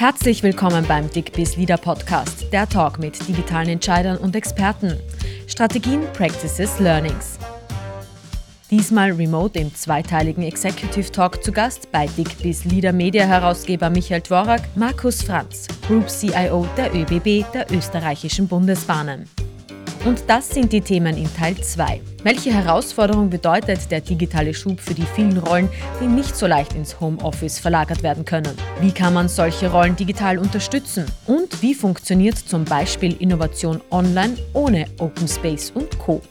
Herzlich willkommen beim DickBiz Leader Podcast, der Talk mit digitalen Entscheidern und Experten. Strategien, Practices, Learnings. Diesmal remote im zweiteiligen Executive Talk zu Gast bei DickBiz Leader Media Herausgeber Michael Dvorak, Markus Franz, Group CIO der ÖBB der österreichischen Bundesbahnen. Und das sind die Themen in Teil 2. Welche Herausforderung bedeutet der digitale Schub für die vielen Rollen, die nicht so leicht ins Homeoffice verlagert werden können? Wie kann man solche Rollen digital unterstützen? Und wie funktioniert zum Beispiel Innovation online ohne Open Space und Co?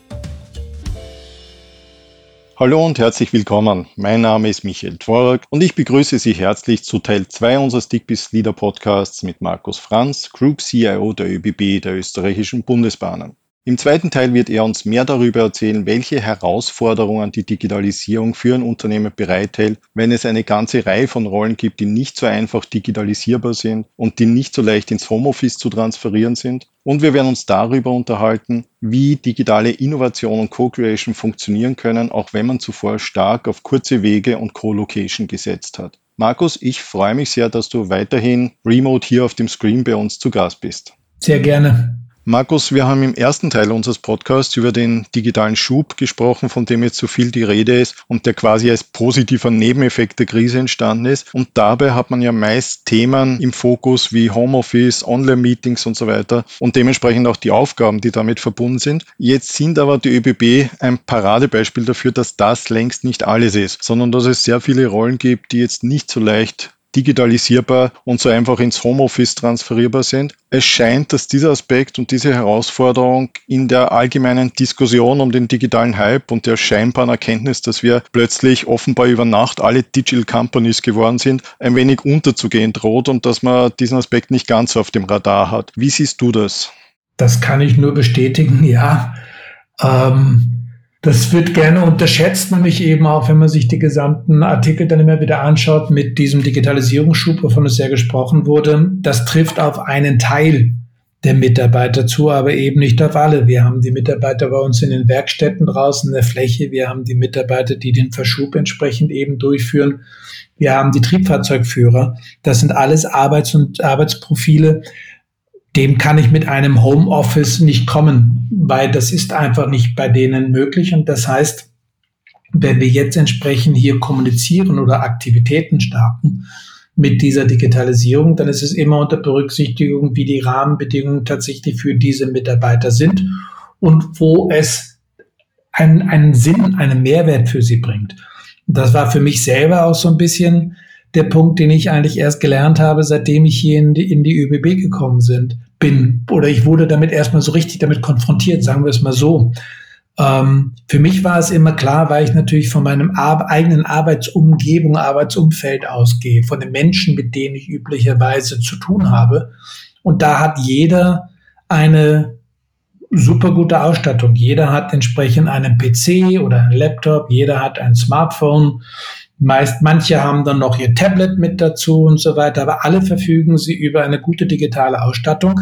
Hallo und herzlich willkommen. Mein Name ist Michael Tworak und ich begrüße Sie herzlich zu Teil 2 unseres Dickbiss Leader Podcasts mit Markus Franz, Group CIO der ÖBB der österreichischen Bundesbahnen. Im zweiten Teil wird er uns mehr darüber erzählen, welche Herausforderungen die Digitalisierung für ein Unternehmen bereithält, wenn es eine ganze Reihe von Rollen gibt, die nicht so einfach digitalisierbar sind und die nicht so leicht ins Homeoffice zu transferieren sind. Und wir werden uns darüber unterhalten, wie digitale Innovation und Co-Creation funktionieren können, auch wenn man zuvor stark auf kurze Wege und Co-Location gesetzt hat. Markus, ich freue mich sehr, dass du weiterhin remote hier auf dem Screen bei uns zu Gast bist. Sehr gerne. Markus, wir haben im ersten Teil unseres Podcasts über den digitalen Schub gesprochen, von dem jetzt so viel die Rede ist und der quasi als positiver Nebeneffekt der Krise entstanden ist. Und dabei hat man ja meist Themen im Fokus wie Homeoffice, Online-Meetings und so weiter und dementsprechend auch die Aufgaben, die damit verbunden sind. Jetzt sind aber die ÖBB ein Paradebeispiel dafür, dass das längst nicht alles ist, sondern dass es sehr viele Rollen gibt, die jetzt nicht so leicht digitalisierbar und so einfach ins Homeoffice transferierbar sind. Es scheint, dass dieser Aspekt und diese Herausforderung in der allgemeinen Diskussion um den digitalen Hype und der scheinbaren Erkenntnis, dass wir plötzlich offenbar über Nacht alle Digital Companies geworden sind, ein wenig unterzugehen droht und dass man diesen Aspekt nicht ganz auf dem Radar hat. Wie siehst du das? Das kann ich nur bestätigen, ja. Ähm das wird gerne unterschätzt, nämlich eben auch, wenn man sich die gesamten Artikel dann immer wieder anschaut mit diesem Digitalisierungsschub, wovon es ja gesprochen wurde. Das trifft auf einen Teil der Mitarbeiter zu, aber eben nicht auf alle. Wir haben die Mitarbeiter bei uns in den Werkstätten draußen in der Fläche. Wir haben die Mitarbeiter, die den Verschub entsprechend eben durchführen. Wir haben die Triebfahrzeugführer. Das sind alles Arbeits- und Arbeitsprofile, dem kann ich mit einem Homeoffice nicht kommen, weil das ist einfach nicht bei denen möglich. Und das heißt, wenn wir jetzt entsprechend hier kommunizieren oder Aktivitäten starten mit dieser Digitalisierung, dann ist es immer unter Berücksichtigung, wie die Rahmenbedingungen tatsächlich für diese Mitarbeiter sind und wo es einen, einen Sinn, einen Mehrwert für sie bringt. Das war für mich selber auch so ein bisschen der Punkt, den ich eigentlich erst gelernt habe, seitdem ich hier in die, in die ÖBB gekommen sind, bin. Oder ich wurde damit erstmal so richtig damit konfrontiert, sagen wir es mal so. Ähm, für mich war es immer klar, weil ich natürlich von meinem Ar eigenen Arbeitsumgebung, Arbeitsumfeld ausgehe, von den Menschen, mit denen ich üblicherweise zu tun habe. Und da hat jeder eine super gute Ausstattung. Jeder hat entsprechend einen PC oder einen Laptop, jeder hat ein Smartphone Meist, manche haben dann noch ihr Tablet mit dazu und so weiter, aber alle verfügen sie über eine gute digitale Ausstattung,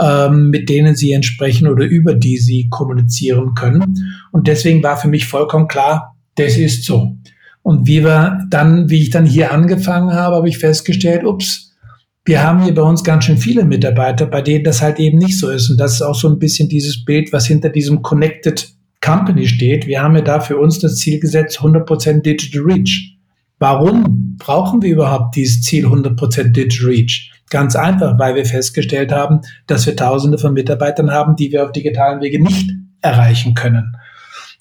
ähm, mit denen sie entsprechen oder über die sie kommunizieren können. Und deswegen war für mich vollkommen klar, das ist so. Und wie wir dann, wie ich dann hier angefangen habe, habe ich festgestellt, ups, wir haben hier bei uns ganz schön viele Mitarbeiter, bei denen das halt eben nicht so ist. Und das ist auch so ein bisschen dieses Bild, was hinter diesem Connected Company steht, wir haben ja da für uns das Ziel gesetzt, 100% Digital Reach. Warum brauchen wir überhaupt dieses Ziel 100% Digital Reach? Ganz einfach, weil wir festgestellt haben, dass wir Tausende von Mitarbeitern haben, die wir auf digitalen Wege nicht erreichen können.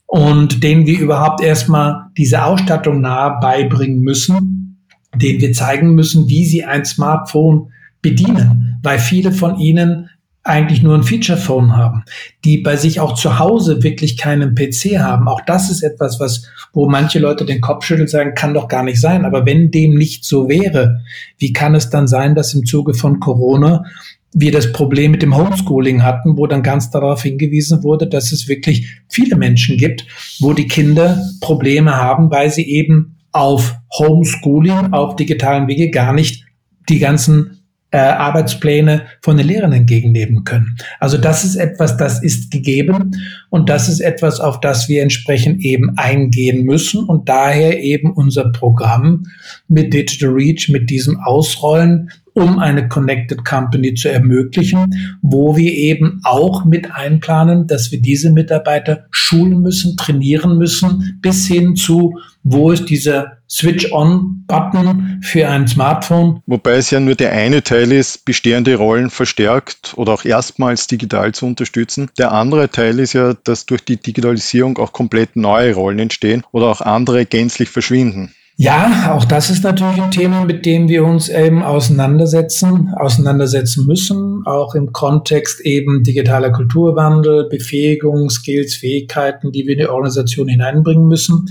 Und denen wir überhaupt erstmal diese Ausstattung nahe beibringen müssen, denen wir zeigen müssen, wie sie ein Smartphone bedienen, weil viele von ihnen eigentlich nur ein Feature-Phone haben, die bei sich auch zu Hause wirklich keinen PC haben. Auch das ist etwas, was, wo manche Leute den Kopf schütteln, sagen, kann doch gar nicht sein. Aber wenn dem nicht so wäre, wie kann es dann sein, dass im Zuge von Corona wir das Problem mit dem Homeschooling hatten, wo dann ganz darauf hingewiesen wurde, dass es wirklich viele Menschen gibt, wo die Kinder Probleme haben, weil sie eben auf Homeschooling, auf digitalen Wege gar nicht die ganzen äh, Arbeitspläne von den Lehrern entgegennehmen können. Also das ist etwas, das ist gegeben und das ist etwas, auf das wir entsprechend eben eingehen müssen und daher eben unser Programm mit Digital Reach, mit diesem Ausrollen um eine Connected Company zu ermöglichen, wo wir eben auch mit einplanen, dass wir diese Mitarbeiter schulen müssen, trainieren müssen, bis hin zu, wo ist dieser Switch-on-Button für ein Smartphone. Wobei es ja nur der eine Teil ist, bestehende Rollen verstärkt oder auch erstmals digital zu unterstützen. Der andere Teil ist ja, dass durch die Digitalisierung auch komplett neue Rollen entstehen oder auch andere gänzlich verschwinden. Ja, auch das ist natürlich ein Thema, mit dem wir uns eben auseinandersetzen, auseinandersetzen müssen, auch im Kontext eben digitaler Kulturwandel, Befähigung, Skills, Fähigkeiten, die wir in die Organisation hineinbringen müssen.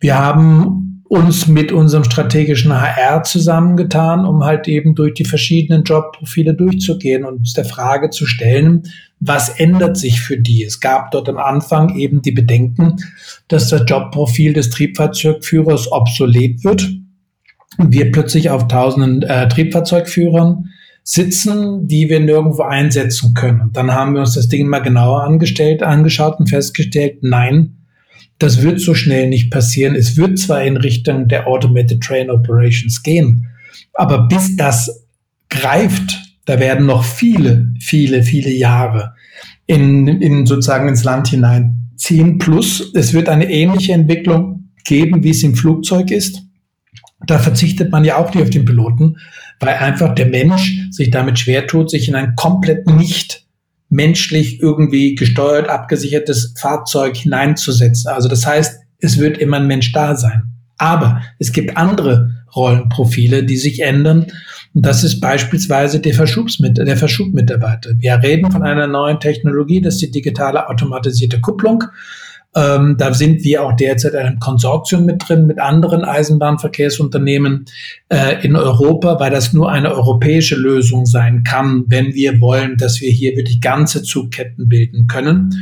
Wir haben uns mit unserem strategischen HR zusammengetan, um halt eben durch die verschiedenen Jobprofile durchzugehen und uns der Frage zu stellen, was ändert sich für die? Es gab dort am Anfang eben die Bedenken, dass das Jobprofil des Triebfahrzeugführers obsolet wird und wir plötzlich auf tausenden äh, Triebfahrzeugführern sitzen, die wir nirgendwo einsetzen können. Und dann haben wir uns das Ding mal genauer angestellt, angeschaut und festgestellt, nein, das wird so schnell nicht passieren. Es wird zwar in Richtung der Automated Train Operations gehen, aber bis das greift, da werden noch viele, viele, viele Jahre in, in sozusagen ins Land hinein ziehen. Plus, es wird eine ähnliche Entwicklung geben, wie es im Flugzeug ist. Da verzichtet man ja auch nicht auf den Piloten, weil einfach der Mensch sich damit schwer tut, sich in ein komplett nicht menschlich irgendwie gesteuert, abgesichertes Fahrzeug hineinzusetzen. Also das heißt, es wird immer ein Mensch da sein. Aber es gibt andere Rollenprofile, die sich ändern. Und das ist beispielsweise der, Verschubsmit der Verschubmitarbeiter. Wir reden von einer neuen Technologie, das ist die digitale automatisierte Kupplung. Ähm, da sind wir auch derzeit in einem Konsortium mit drin, mit anderen Eisenbahnverkehrsunternehmen äh, in Europa, weil das nur eine europäische Lösung sein kann, wenn wir wollen, dass wir hier wirklich ganze Zugketten bilden können.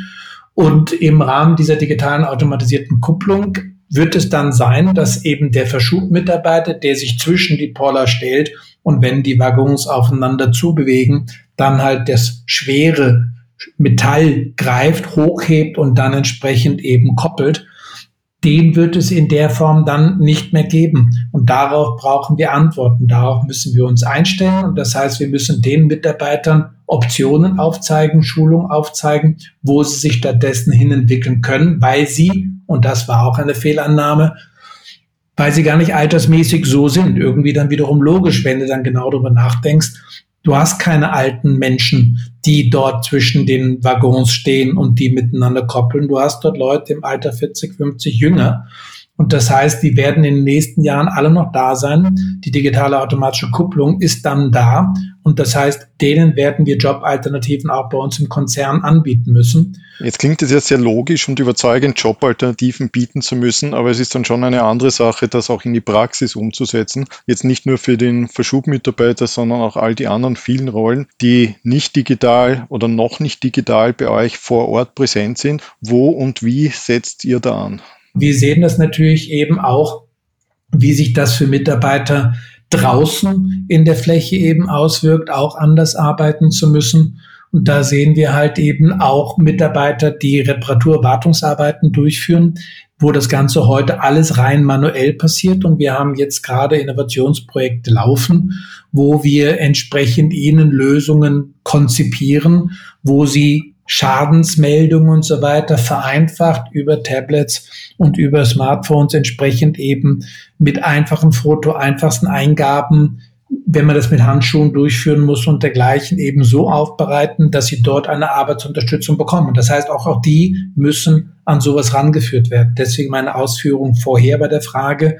Und im Rahmen dieser digitalen automatisierten Kupplung wird es dann sein, dass eben der Verschubmitarbeiter, der sich zwischen die Poller stellt und wenn die Waggons aufeinander zubewegen, dann halt das schwere Metall greift, hochhebt und dann entsprechend eben koppelt, den wird es in der Form dann nicht mehr geben. Und darauf brauchen wir Antworten. Darauf müssen wir uns einstellen. Und das heißt, wir müssen den Mitarbeitern Optionen aufzeigen, Schulung aufzeigen, wo sie sich stattdessen hin entwickeln können, weil sie, und das war auch eine Fehlannahme, weil sie gar nicht altersmäßig so sind. Irgendwie dann wiederum logisch, wenn du dann genau darüber nachdenkst, Du hast keine alten Menschen, die dort zwischen den Waggons stehen und die miteinander koppeln. Du hast dort Leute im Alter 40, 50 jünger. Und das heißt, die werden in den nächsten Jahren alle noch da sein. Die digitale automatische Kupplung ist dann da. Und das heißt, denen werden wir Jobalternativen auch bei uns im Konzern anbieten müssen. Jetzt klingt es ja sehr logisch und überzeugend, Jobalternativen bieten zu müssen, aber es ist dann schon eine andere Sache, das auch in die Praxis umzusetzen. Jetzt nicht nur für den Verschubmitarbeiter, sondern auch all die anderen vielen Rollen, die nicht digital oder noch nicht digital bei euch vor Ort präsent sind. Wo und wie setzt ihr da an? Wir sehen das natürlich eben auch, wie sich das für Mitarbeiter draußen in der Fläche eben auswirkt, auch anders arbeiten zu müssen. Und da sehen wir halt eben auch Mitarbeiter, die Reparatur-Wartungsarbeiten durchführen, wo das Ganze heute alles rein manuell passiert. Und wir haben jetzt gerade Innovationsprojekte laufen, wo wir entsprechend ihnen Lösungen konzipieren, wo sie Schadensmeldungen und so weiter vereinfacht über Tablets und über Smartphones entsprechend eben mit einfachen Foto, einfachsten Eingaben, wenn man das mit Handschuhen durchführen muss und dergleichen eben so aufbereiten, dass sie dort eine Arbeitsunterstützung bekommen. Das heißt, auch, auch die müssen an sowas rangeführt werden. Deswegen meine Ausführung vorher bei der Frage,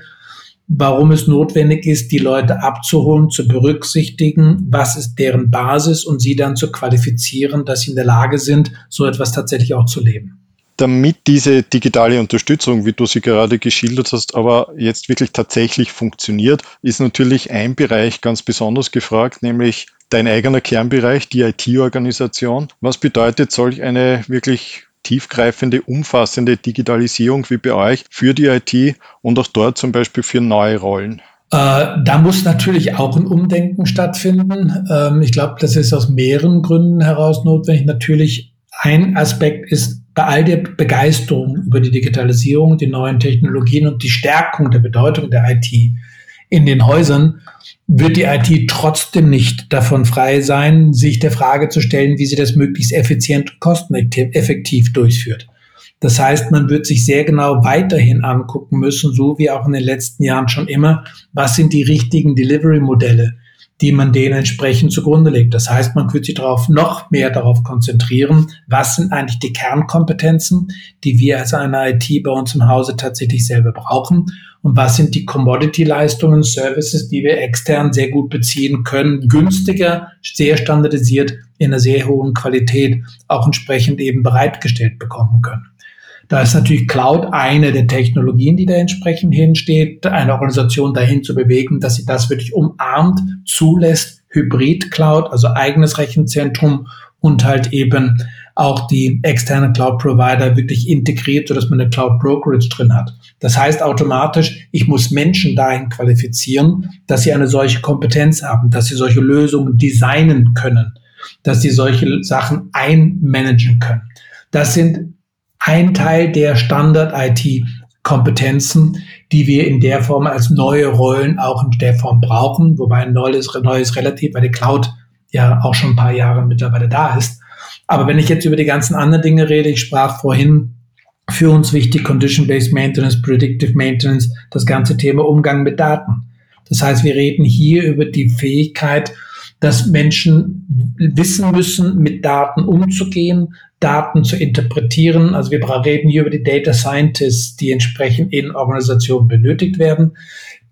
warum es notwendig ist, die Leute abzuholen, zu berücksichtigen, was ist deren Basis und sie dann zu qualifizieren, dass sie in der Lage sind, so etwas tatsächlich auch zu leben. Damit diese digitale Unterstützung, wie du sie gerade geschildert hast, aber jetzt wirklich tatsächlich funktioniert, ist natürlich ein Bereich ganz besonders gefragt, nämlich dein eigener Kernbereich, die IT-Organisation. Was bedeutet solch eine wirklich tiefgreifende, umfassende Digitalisierung wie bei euch für die IT und auch dort zum Beispiel für neue Rollen? Äh, da muss natürlich auch ein Umdenken stattfinden. Ähm, ich glaube, das ist aus mehreren Gründen heraus notwendig. Natürlich ein Aspekt ist bei all der Begeisterung über die Digitalisierung, die neuen Technologien und die Stärkung der Bedeutung der IT in den Häusern wird die IT trotzdem nicht davon frei sein, sich der Frage zu stellen, wie sie das möglichst effizient und kosteneffektiv durchführt. Das heißt, man wird sich sehr genau weiterhin angucken müssen, so wie auch in den letzten Jahren schon immer, was sind die richtigen Delivery-Modelle, die man denen entsprechend zugrunde legt. Das heißt, man wird sich darauf noch mehr darauf konzentrieren, was sind eigentlich die Kernkompetenzen, die wir als eine IT bei uns im Hause tatsächlich selber brauchen und was sind die Commodity-Leistungen, Services, die wir extern sehr gut beziehen können, günstiger, sehr standardisiert, in einer sehr hohen Qualität auch entsprechend eben bereitgestellt bekommen können. Da ist natürlich Cloud eine der Technologien, die da entsprechend hinsteht, eine Organisation dahin zu bewegen, dass sie das wirklich umarmt, zulässt, Hybrid-Cloud, also eigenes Rechenzentrum und halt eben auch die externe Cloud-Provider wirklich integriert, sodass man eine Cloud-Brokerage drin hat. Das heißt automatisch, ich muss Menschen dahin qualifizieren, dass sie eine solche Kompetenz haben, dass sie solche Lösungen designen können, dass sie solche Sachen einmanagen können. Das sind ein Teil der Standard-IT-Kompetenzen, die wir in der Form als neue Rollen auch in der Form brauchen, wobei ein neues, neues relativ, weil die Cloud ja auch schon ein paar Jahre mittlerweile da ist. Aber wenn ich jetzt über die ganzen anderen Dinge rede, ich sprach vorhin für uns wichtig Condition-Based Maintenance, Predictive Maintenance, das ganze Thema Umgang mit Daten. Das heißt, wir reden hier über die Fähigkeit, dass Menschen wissen müssen, mit Daten umzugehen, Daten zu interpretieren. Also wir reden hier über die Data Scientists, die entsprechend in Organisationen benötigt werden.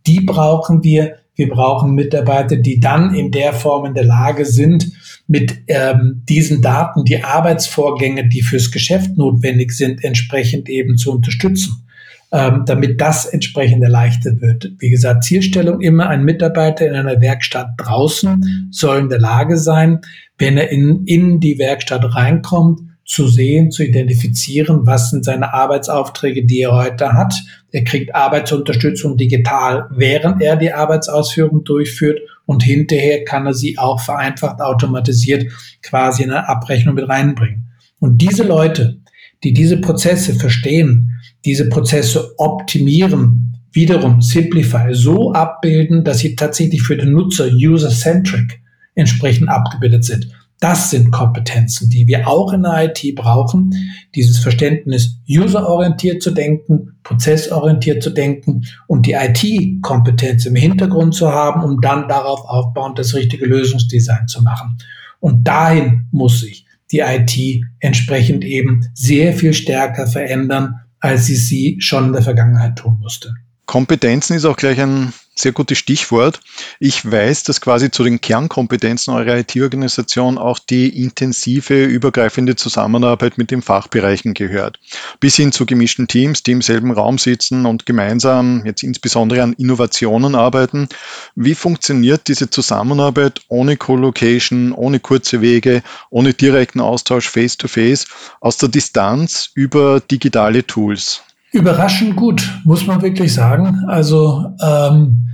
Die brauchen wir. Wir brauchen Mitarbeiter, die dann in der Form in der Lage sind, mit ähm, diesen Daten die Arbeitsvorgänge, die fürs Geschäft notwendig sind, entsprechend eben zu unterstützen ähm, damit das entsprechend erleichtert wird. Wie gesagt, Zielstellung immer, ein Mitarbeiter in einer Werkstatt draußen soll in der Lage sein, wenn er in, in die Werkstatt reinkommt, zu sehen, zu identifizieren, was sind seine Arbeitsaufträge, die er heute hat. Er kriegt Arbeitsunterstützung digital, während er die Arbeitsausführung durchführt und hinterher kann er sie auch vereinfacht automatisiert quasi in eine Abrechnung mit reinbringen. Und diese Leute, die diese Prozesse verstehen, diese Prozesse optimieren, wiederum Simplify so abbilden, dass sie tatsächlich für den Nutzer user-centric entsprechend abgebildet sind. Das sind Kompetenzen, die wir auch in der IT brauchen. Dieses Verständnis, userorientiert zu denken, prozessorientiert zu denken und die IT-Kompetenz im Hintergrund zu haben, um dann darauf aufbauend das richtige Lösungsdesign zu machen. Und dahin muss sich die IT entsprechend eben sehr viel stärker verändern, als sie sie schon in der Vergangenheit tun musste. Kompetenzen ist auch gleich ein sehr gutes Stichwort. Ich weiß, dass quasi zu den Kernkompetenzen eurer IT-Organisation auch die intensive, übergreifende Zusammenarbeit mit den Fachbereichen gehört. Bis hin zu gemischten Teams, die im selben Raum sitzen und gemeinsam jetzt insbesondere an Innovationen arbeiten. Wie funktioniert diese Zusammenarbeit ohne Co-Location, ohne kurze Wege, ohne direkten Austausch face-to-face, -face, aus der Distanz über digitale Tools? Überraschend gut, muss man wirklich sagen. Also ähm,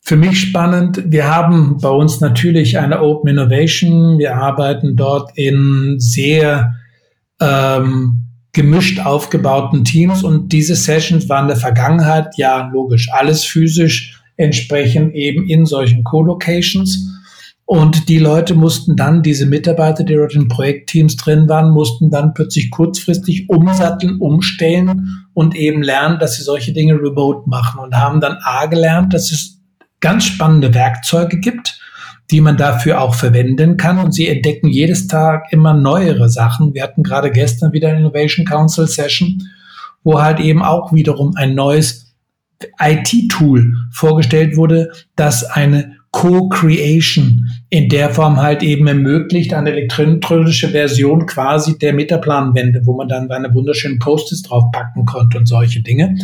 für mich spannend. Wir haben bei uns natürlich eine Open Innovation. Wir arbeiten dort in sehr ähm, gemischt aufgebauten Teams und diese Sessions waren in der Vergangenheit ja logisch alles physisch entsprechend eben in solchen Co-Locations. Und die Leute mussten dann, diese Mitarbeiter, die dort in Projektteams drin waren, mussten dann plötzlich kurzfristig umsatteln, umstellen und eben lernen, dass sie solche Dinge remote machen und haben dann A gelernt, dass es ganz spannende Werkzeuge gibt, die man dafür auch verwenden kann und sie entdecken jedes Tag immer neuere Sachen. Wir hatten gerade gestern wieder eine Innovation Council Session, wo halt eben auch wiederum ein neues IT-Tool vorgestellt wurde, das eine Co-Creation in der Form halt eben ermöglicht, eine elektronische Version quasi der Metaplanwände, wo man dann seine wunderschönen Post-its draufpacken konnte und solche Dinge.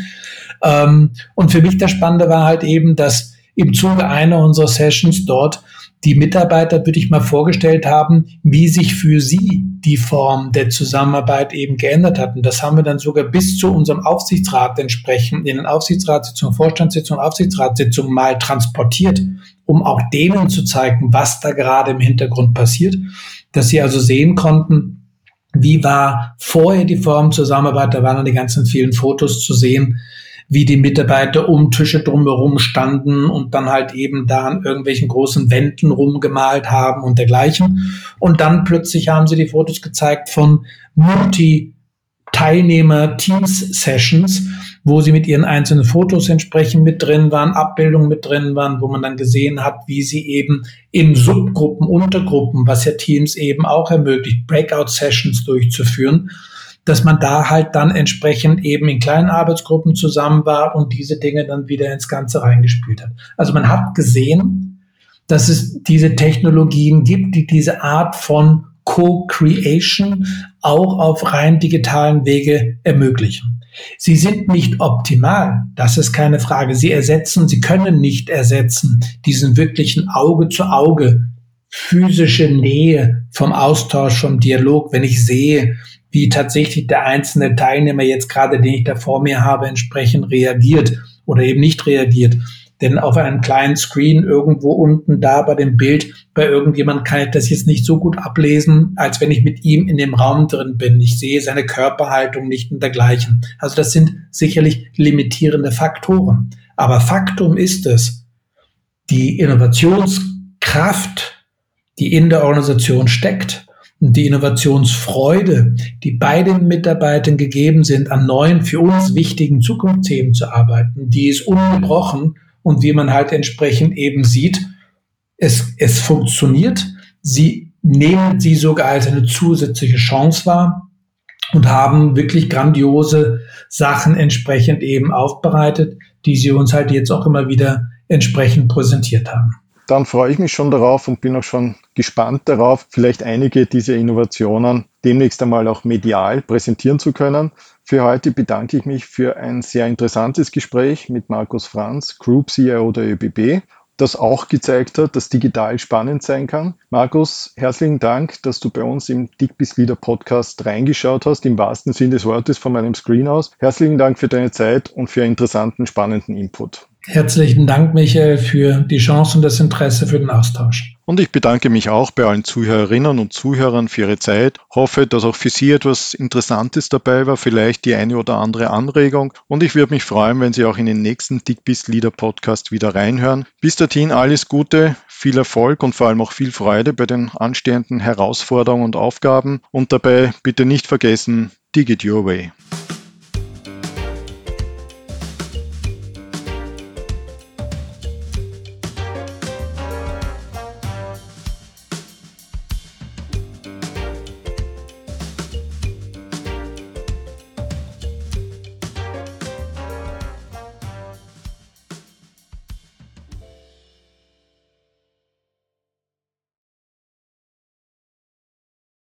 Ähm, und für mich das Spannende war halt eben, dass im Zuge einer unserer Sessions dort die Mitarbeiter, würde ich mal vorgestellt haben, wie sich für sie die Form der Zusammenarbeit eben geändert hat. Und das haben wir dann sogar bis zu unserem Aufsichtsrat entsprechend in den Aufsichtsratssitzungen, Vorstandssitzungen, Aufsichtsratssitzungen mal transportiert, um auch denen zu zeigen, was da gerade im Hintergrund passiert, dass sie also sehen konnten, wie war vorher die Form Zusammenarbeit, da waren dann die ganzen vielen Fotos zu sehen, wie die Mitarbeiter um Tische drumherum standen und dann halt eben da an irgendwelchen großen Wänden rumgemalt haben und dergleichen. Und dann plötzlich haben sie die Fotos gezeigt von Multi- Teilnehmer-Teams-Sessions, wo sie mit ihren einzelnen Fotos entsprechend mit drin waren, Abbildungen mit drin waren, wo man dann gesehen hat, wie sie eben in Subgruppen, Untergruppen, was ja Teams eben auch ermöglicht, Breakout-Sessions durchzuführen, dass man da halt dann entsprechend eben in kleinen Arbeitsgruppen zusammen war und diese Dinge dann wieder ins Ganze reingespielt hat. Also man hat gesehen, dass es diese Technologien gibt, die diese Art von Co-Creation auch auf rein digitalen Wege ermöglichen. Sie sind nicht optimal, das ist keine Frage. Sie ersetzen, sie können nicht ersetzen diesen wirklichen Auge zu Auge, physische Nähe vom Austausch, vom Dialog, wenn ich sehe, wie tatsächlich der einzelne Teilnehmer jetzt gerade, den ich da vor mir habe, entsprechend reagiert oder eben nicht reagiert. Denn auf einem kleinen Screen irgendwo unten da bei dem Bild bei irgendjemand kann ich das jetzt nicht so gut ablesen, als wenn ich mit ihm in dem Raum drin bin. Ich sehe seine Körperhaltung nicht und dergleichen. Also das sind sicherlich limitierende Faktoren. Aber Faktum ist es, die Innovationskraft, die in der Organisation steckt, und die Innovationsfreude, die bei den Mitarbeitern gegeben sind, an neuen, für uns wichtigen Zukunftsthemen zu arbeiten, die ist ungebrochen und wie man halt entsprechend eben sieht, es, es funktioniert. Sie nehmen sie sogar als eine zusätzliche Chance wahr und haben wirklich grandiose Sachen entsprechend eben aufbereitet, die sie uns halt jetzt auch immer wieder entsprechend präsentiert haben. Dann freue ich mich schon darauf und bin auch schon gespannt darauf, vielleicht einige dieser Innovationen demnächst einmal auch medial präsentieren zu können. Für heute bedanke ich mich für ein sehr interessantes Gespräch mit Markus Franz, Group CIO der ÖBB, das auch gezeigt hat, dass digital spannend sein kann. Markus, herzlichen Dank, dass du bei uns im Dickbiss Leader Podcast reingeschaut hast, im wahrsten Sinn des Wortes von meinem Screen aus. Herzlichen Dank für deine Zeit und für interessanten, spannenden Input. Herzlichen Dank, Michael, für die Chance und das Interesse für den Austausch. Und ich bedanke mich auch bei allen Zuhörerinnen und Zuhörern für ihre Zeit. Hoffe, dass auch für Sie etwas Interessantes dabei war, vielleicht die eine oder andere Anregung. Und ich würde mich freuen, wenn Sie auch in den nächsten Dickbiss Leader Podcast wieder reinhören. Bis dahin alles Gute, viel Erfolg und vor allem auch viel Freude bei den anstehenden Herausforderungen und Aufgaben. Und dabei bitte nicht vergessen, Dig it your way.